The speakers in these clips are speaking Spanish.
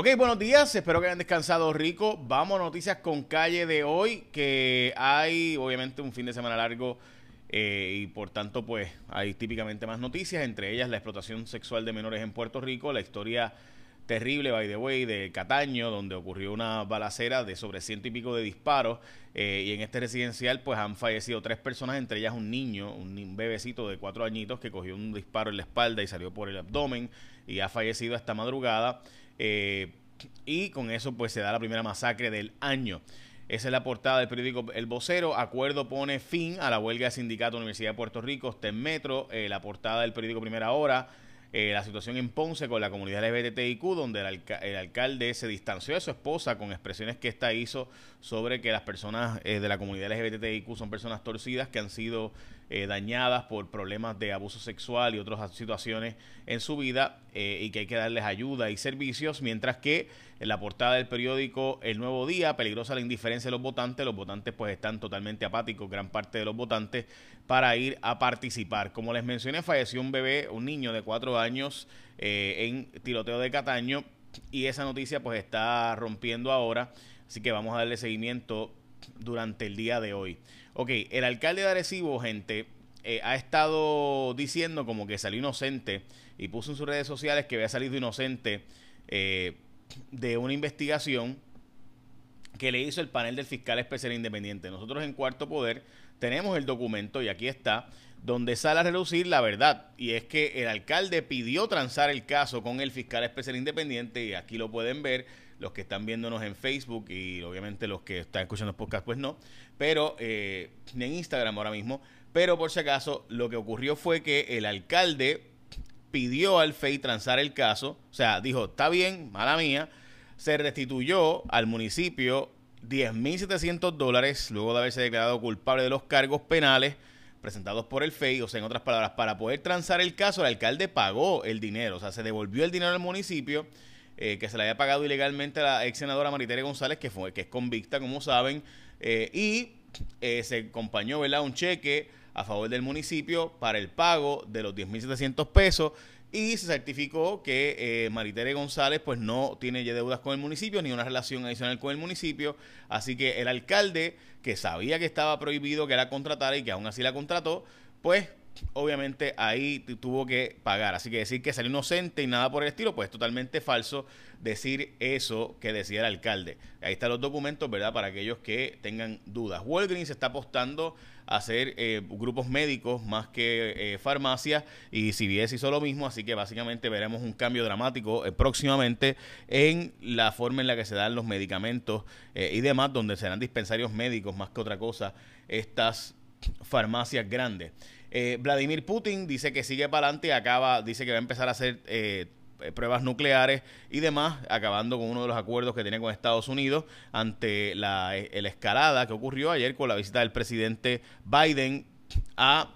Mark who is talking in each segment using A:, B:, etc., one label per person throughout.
A: Ok, buenos días, espero que hayan descansado rico. Vamos a noticias con calle de hoy, que hay obviamente un fin de semana largo eh, y por tanto pues hay típicamente más noticias, entre ellas la explotación sexual de menores en Puerto Rico, la historia terrible, by the way, de Cataño, donde ocurrió una balacera de sobre ciento y pico de disparos. Eh, y en este residencial, pues han fallecido tres personas, entre ellas un niño, un bebecito de cuatro añitos que cogió un disparo en la espalda y salió por el abdomen y ha fallecido esta madrugada. Eh, y con eso pues se da la primera masacre del año. Esa es la portada del periódico El Vocero. Acuerdo pone fin a la huelga de sindicato Universidad de Puerto Rico, está en Metro. Eh, la portada del periódico Primera Hora. Eh, la situación en Ponce con la comunidad LGBTIQ, donde el, alcalde se distanció de su esposa con expresiones que ésta hizo sobre que las personas de la comunidad LGBTIQ son personas torcidas que han sido eh, dañadas por problemas de abuso sexual y otras situaciones en su vida eh, y que hay que darles ayuda y servicios, mientras que en la portada del periódico El Nuevo Día, peligrosa la indiferencia de los votantes, los votantes pues están totalmente apáticos, gran parte de los votantes, para ir a participar. Como les mencioné, falleció un bebé, un niño de cuatro años eh, en tiroteo de Cataño y esa noticia pues está rompiendo ahora, así que vamos a darle seguimiento durante el día de hoy. Ok, el alcalde de Arecibo, gente, eh, ha estado diciendo como que salió inocente y puso en sus redes sociales que había salido inocente eh, de una investigación que le hizo el panel del fiscal especial independiente. Nosotros en Cuarto Poder tenemos el documento y aquí está, donde sale a relucir la verdad. Y es que el alcalde pidió transar el caso con el fiscal especial independiente y aquí lo pueden ver los que están viéndonos en Facebook y obviamente los que están escuchando el podcast, pues no, pero eh, en Instagram ahora mismo. Pero por si acaso, lo que ocurrió fue que el alcalde pidió al FEI transar el caso, o sea, dijo, está bien, mala mía, se restituyó al municipio 10.700 dólares luego de haberse declarado culpable de los cargos penales presentados por el FEI, o sea, en otras palabras, para poder transar el caso, el alcalde pagó el dinero, o sea, se devolvió el dinero al municipio eh, que se le había pagado ilegalmente a la ex senadora Maritere González, que, fue, que es convicta, como saben, eh, y eh, se acompañó ¿verdad? un cheque a favor del municipio para el pago de los 10.700 pesos y se certificó que Maritere González pues no tiene ya deudas con el municipio ni una relación adicional con el municipio, así que el alcalde que sabía que estaba prohibido que la contratara y que aún así la contrató, pues obviamente ahí tuvo que pagar. Así que decir que salió inocente y nada por el estilo, pues es totalmente falso decir eso que decía el alcalde. Ahí están los documentos, ¿verdad? Para aquellos que tengan dudas. Walgreens está apostando a hacer eh, grupos médicos más que eh, farmacias y CVS hizo lo mismo, así que básicamente veremos un cambio dramático eh, próximamente en la forma en la que se dan los medicamentos y demás, donde serán dispensarios médicos más que otra cosa estas farmacias grandes. Eh, Vladimir Putin dice que sigue para adelante y acaba, dice que va a empezar a hacer eh, pruebas nucleares y demás, acabando con uno de los acuerdos que tiene con Estados Unidos ante la, eh, escalada que ocurrió ayer con la visita del presidente Biden a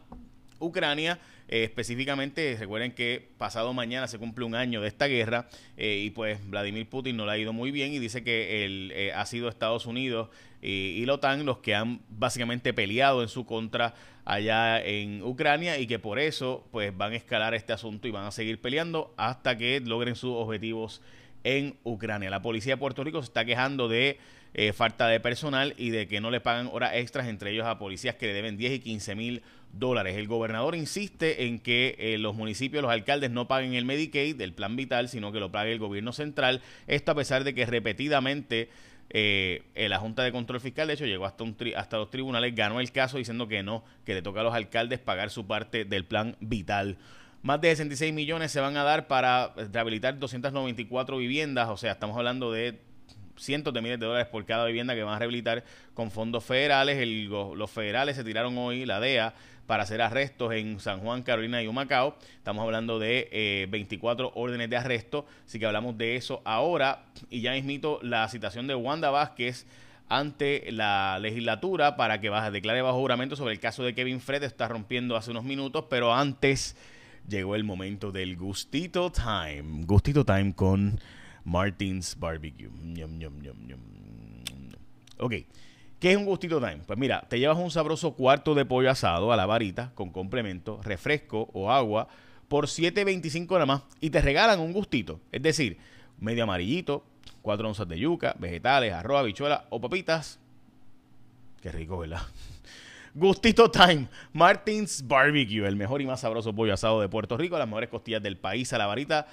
A: Ucrania. específicamente, recuerden que pasado mañana se cumple un año de esta guerra y pues Vladimir Putin no le ha ido muy bien y dice que ha sido Estados Unidos y, y la OTAN los que han básicamente peleado en su contra allá en Ucrania y que por eso pues van a escalar este asunto y van a seguir peleando hasta que logren sus objetivos en Ucrania. La policía de Puerto Rico se está quejando de eh, falta de personal y de que no le pagan horas extras, entre ellos a policías que le deben 10 y 15 mil dólares. El gobernador insiste en que eh, los municipios, los alcaldes no paguen el Medicaid, del plan vital, sino que lo pague el gobierno central. Esto a pesar de que repetidamente eh, la Junta de Control Fiscal, de hecho, llegó hasta, un hasta los tribunales, ganó el caso diciendo que no, que le toca a los alcaldes pagar su parte del plan vital. Más de 66 millones se van a dar para rehabilitar 294 viviendas, o sea, estamos hablando de cientos de miles de dólares por cada vivienda que van a rehabilitar con fondos federales. los federales se tiraron hoy, la DEA, para hacer arrestos en San Juan, Carolina y Humacao. Estamos hablando de 24 eh, órdenes de arresto, así que hablamos de eso ahora. Y ya mismito la citación de Wanda Vázquez ante la legislatura para que declare bajo juramento sobre el caso de Kevin Fred. Está rompiendo hace unos minutos, pero antes llegó el momento del gustito time. Gustito time con Martins Barbecue. Ok. ¿Qué es un gustito time? Pues mira, te llevas un sabroso cuarto de pollo asado a la varita con complemento, refresco o agua por 7.25 nada más y te regalan un gustito. Es decir, medio amarillito, 4 onzas de yuca, vegetales, arroz, habichuela o papitas. Qué rico, ¿verdad? Gustito Time, Martins Barbecue, el mejor y más sabroso pollo asado de Puerto Rico, las mejores costillas del país a la varita,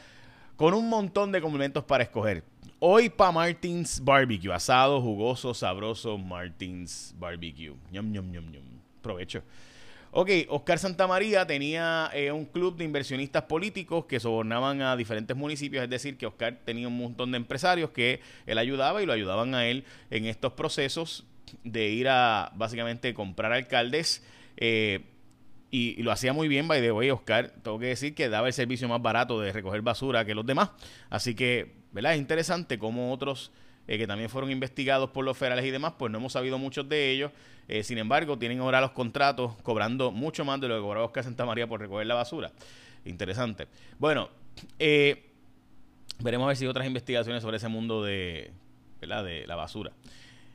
A: con un montón de complementos para escoger. Hoy para Martins Barbecue, asado, jugoso, sabroso, Martins Barbecue. Ñom, ñom, ñom, ñom. Provecho. Ok, Oscar Santamaría tenía eh, un club de inversionistas políticos que sobornaban a diferentes municipios, es decir, que Oscar tenía un montón de empresarios que él ayudaba y lo ayudaban a él en estos procesos de ir a básicamente comprar alcaldes. Eh, y, lo hacía muy bien, by the Oscar. Tengo que decir que daba el servicio más barato de recoger basura que los demás. Así que, ¿verdad? Es interesante cómo otros eh, que también fueron investigados por los federales y demás, pues no hemos sabido muchos de ellos. Eh, sin embargo, tienen ahora los contratos cobrando mucho más de lo que cobraba Oscar Santa María por recoger la basura. Interesante. Bueno, veremos a ver si hay otras investigaciones sobre ese mundo de, de la basura.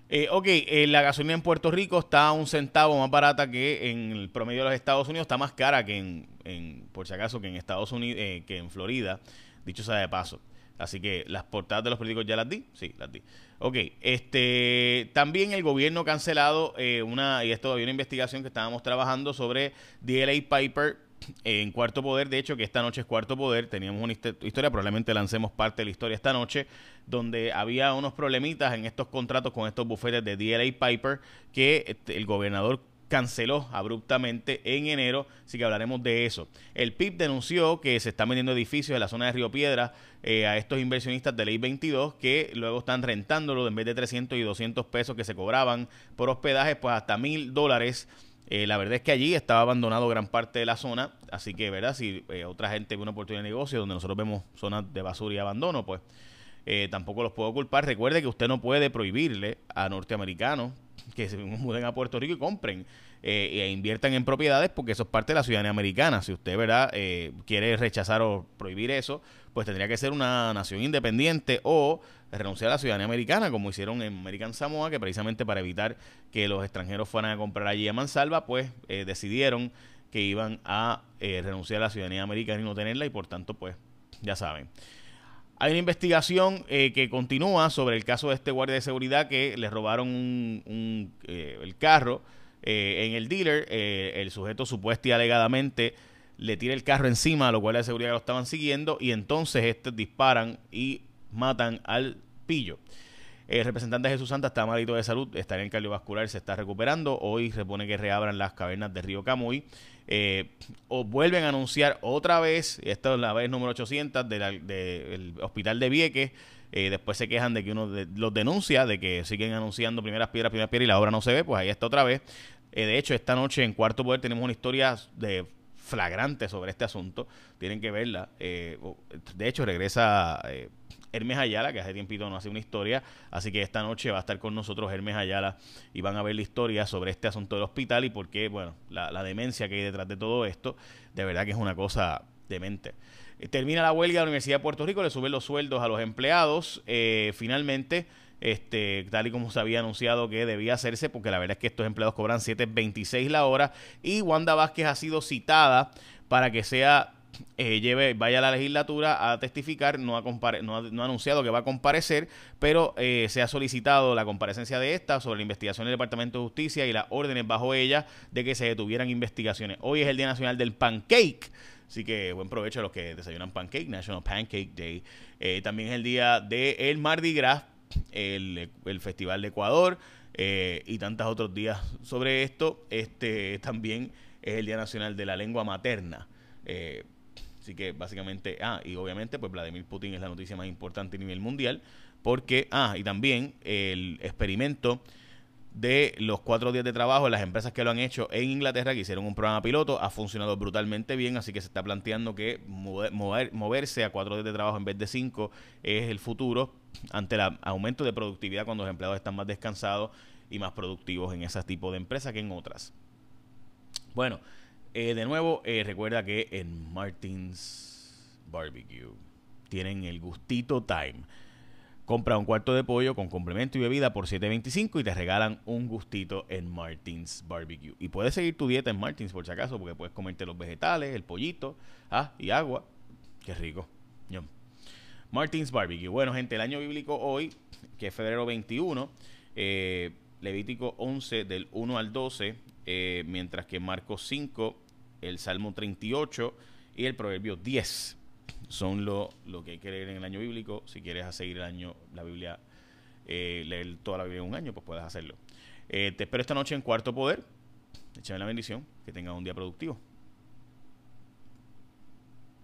A: Eh, ok, eh, la gasolina en Puerto Rico está a un centavo más barata que en el promedio de los Estados Unidos, está más cara que en, por si acaso, que en Estados Unidos, eh, que en Florida, dicho sea de paso. Así que las portadas de los políticos ya las di, sí, las di. Ok, este, también el gobierno ha cancelado eh, una, y esto había una investigación que estábamos trabajando sobre DLA Piper en Cuarto Poder, de hecho que esta noche es Cuarto Poder, teníamos una historia, probablemente lancemos parte de la historia esta noche, donde había unos problemitas en estos contratos con estos bufetes de DLA Piper que este, el gobernador canceló abruptamente en enero, así que hablaremos de eso. El PIB denunció que se están vendiendo edificios en la zona de Río Piedra eh, a estos inversionistas de Ley 22 que luego están rentándolo en vez de 300 y 200 pesos que se cobraban por hospedaje, pues hasta mil dólares eh, la verdad es que allí estaba abandonado gran parte de la zona, así que, ¿verdad? Si eh, otra gente ve una oportunidad de negocio donde nosotros vemos zonas de basura y abandono, pues eh, tampoco los puedo culpar. Recuerde que usted no puede prohibirle a norteamericanos que se muden a Puerto Rico y compren e inviertan en propiedades porque eso es parte de la ciudadanía americana. Si usted, ¿verdad?, quiere rechazar o prohibir eso, pues tendría que ser una nación independiente o renunciar a la ciudadanía americana, como hicieron en American Samoa, que precisamente para evitar que los extranjeros fueran a comprar allí a Mansalva, pues eh, decidieron que iban a eh, renunciar a la ciudadanía americana y no tenerla, y por tanto, pues, ya saben. Hay una investigación eh, que continúa sobre el caso de este guardia de seguridad que le robaron un, el carro en el dealer. el sujeto supuesto y alegadamente le tira el carro encima a los guardias de seguridad lo estaban siguiendo y entonces estos disparan y matan al pillo. El representante de Jesús Santa está malito de salud, está en cardiovascular, se está recuperando. Hoy se pone que reabran las cavernas de Río Camuy. Eh, o vuelven a anunciar otra vez, esta es la vez número 800 del hospital de Vieques. Eh, después se quejan de que uno los denuncia, de que siguen anunciando primeras piedras, primeras piedras y la obra no se ve. Pues ahí está otra vez. Eh, de hecho, esta noche en Cuarto Poder tenemos una historia de flagrante sobre este asunto. Tienen que verla. de hecho, regresa Hermes Ayala, que hace tiempito no hace una historia, así que esta noche va a estar con nosotros Hermes Ayala y van a ver la historia sobre este asunto del hospital y por qué, bueno, la, demencia que hay detrás de todo esto, de verdad que es una cosa demente. Eh, termina la huelga de la Universidad de Puerto Rico, le suben los sueldos a los empleados, eh, finalmente este, tal y como se había anunciado que debía hacerse, porque la verdad es que estos empleados cobran 7.26 la hora y Wanda Vázquez ha sido citada para que sea eh, lleve, vaya a la legislatura a testificar, no ha, no ha, anunciado que va a comparecer, pero eh, se ha solicitado la comparecencia de esta sobre la investigación del Departamento de Justicia y las órdenes bajo ella de que se detuvieran investigaciones. Hoy es el Día Nacional del Pancake. Así que buen provecho a los que desayunan pancake, National Pancake Day. Eh, también es el día del el Mardi Gras, el, Festival de Ecuador y tantos otros días sobre esto. Este también es el Día Nacional de la Lengua Materna. Eh, Así que básicamente, ah, y obviamente pues Vladimir Putin es la noticia más importante a nivel mundial, porque, ah, y también el experimento de los cuatro días de trabajo, las empresas que lo han hecho en Inglaterra, que hicieron un programa piloto, ha funcionado brutalmente bien, así que se está planteando que mover, moverse a cuatro días de trabajo en vez de cinco es el futuro ante el aumento de productividad cuando los empleados están más descansados y más productivos en ese tipo de empresas que en otras. Bueno, eh, de nuevo, eh, recuerda que en Martins Barbecue tienen el gustito time. Compra un cuarto de pollo con complemento y bebida por 7.25 y te regalan un gustito en Martins Barbecue. Y puedes seguir tu dieta en Martins por si acaso, porque puedes comerte los vegetales, el pollito, ah, y agua. Qué rico. Martins Barbecue. Bueno, gente, el año bíblico hoy, que es febrero 21, eh, Levítico 11 del 1 al 12, eh, mientras que Marcos 5, el Salmo 38 y el Proverbio 10 son lo, lo que hay que leer en el año bíblico. Si quieres seguir el año, la Biblia, eh, leer toda la Biblia en un año, pues puedes hacerlo. te espero esta noche en Cuarto Poder. Échame la bendición. Que tengas un día productivo.